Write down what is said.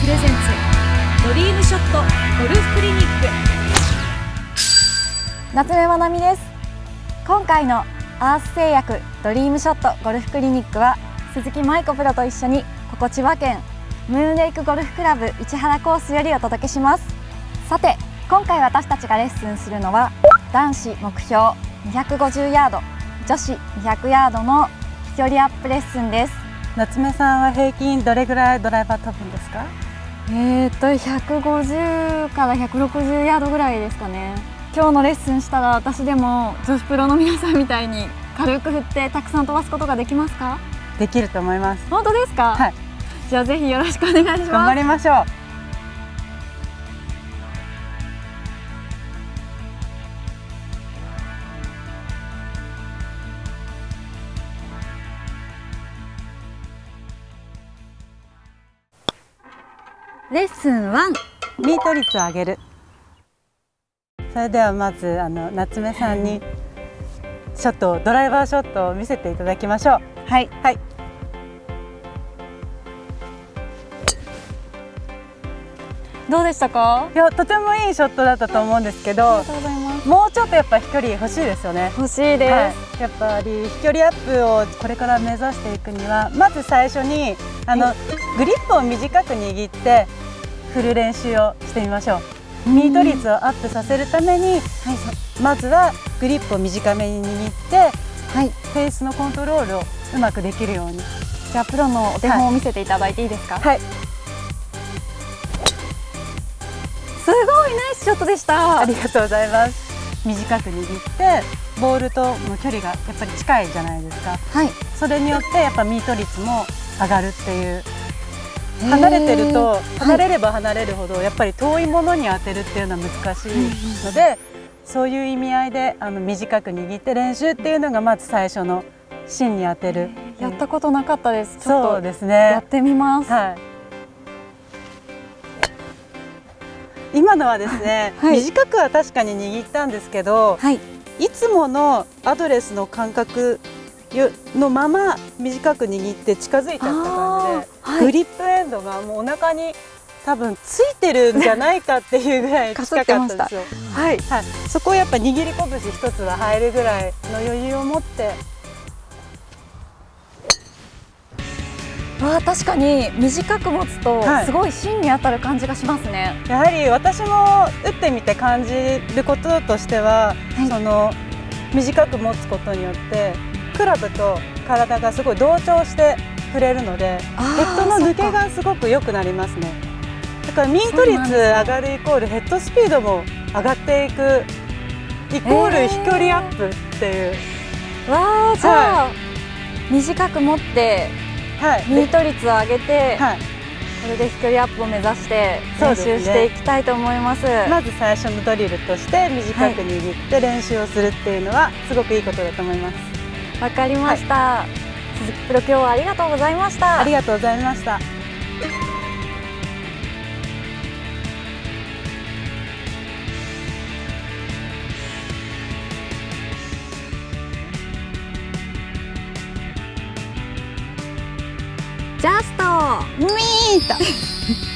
プレゼンツドリームショットゴルフクリニック。夏目まなみです。今回のアース製薬ドリームショットゴルフクリニックは鈴木舞子プロと一緒にここ千葉県ムーンレイクゴルフクラブ市原コースよりお届けします。さて今回私たちがレッスンするのは男子目標250ヤード女子200ヤードの飛距離アップレッスンです。夏目さんは平均どれぐらいドライバー飛ぶんですか？えー、っと150から160ヤードぐらいですかね。今日のレッスンしたら私でも女子プロの皆さんみたいに軽く振ってたくさん飛ばすことができますか？できると思います。本当ですか？はい。じゃあぜひよろしくお願いします。頑張りましょうレッスン1ミート率を上げる。それではまずあの夏目さんにショットドライバーショットを見せていただきましょう。はい。はい。どうでしたか？いやとてもいいショットだったと思うんですけありどがとうございます。もうちょっとやっぱ飛距離欲しいですよね。欲しいです、はい、やっぱり飛距離アップをこれから目指していくにはまず最初にあの、グリップを短く握って振る練習をしてみましょう。ミート率をアップさせるために、はい、まずはグリップを短めに握ってはい。フェースのコントロールをうまくできるように。じゃあプロのお手本を見せていただいていいですか、はい。すごいナイスショットでした。ありがとうございます。短く握ってボールとの距離がやっぱり近いじゃないですか。はい。それによってやっぱミート率も上がるっていう離れてると離れれば離れるほどやっぱり遠いものに当てるっていうのは難しいのでそういう意味合いであの短く握って練習っていうのがまず最初の芯に当てる。やったことなかったです。ちょっとそうですね。やってみます、はい。今のはですね、はい。短くは確かに握ったんですけどはい。いつものアドレスの感覚のまま短く握って近づいちゃった感じで、はい。グリップエンドがもうお腹に多分ついてるんじゃないかっていうぐらい 近かったんですよ。はい。はい、そこをやっぱ握り拳一つは入るぐらいの余裕を持って。わあ確かに短く持つとはい。すごい芯に当たる感じがしますね、やはり私も打ってみて感じることとしては、はい。その短く持つことによってクラブと体がすごい同調して触れるのでヘッドの抜けがすごく良くなりますね。だからミート率上がるイコールヘッドスピードも上がっていくイコール飛距離アップっていう、わあじゃあ、短く持ってはい。ミート率を上げて、はい、これで飛距離アップを目指して練習していきたいと思います。まず最初のドリルとして短く握って練習をするっていうのはすごくいいことだと思いますわかりました、鈴木プロ今日はありがとうございました。ありがとうございました。ジャスト。ミート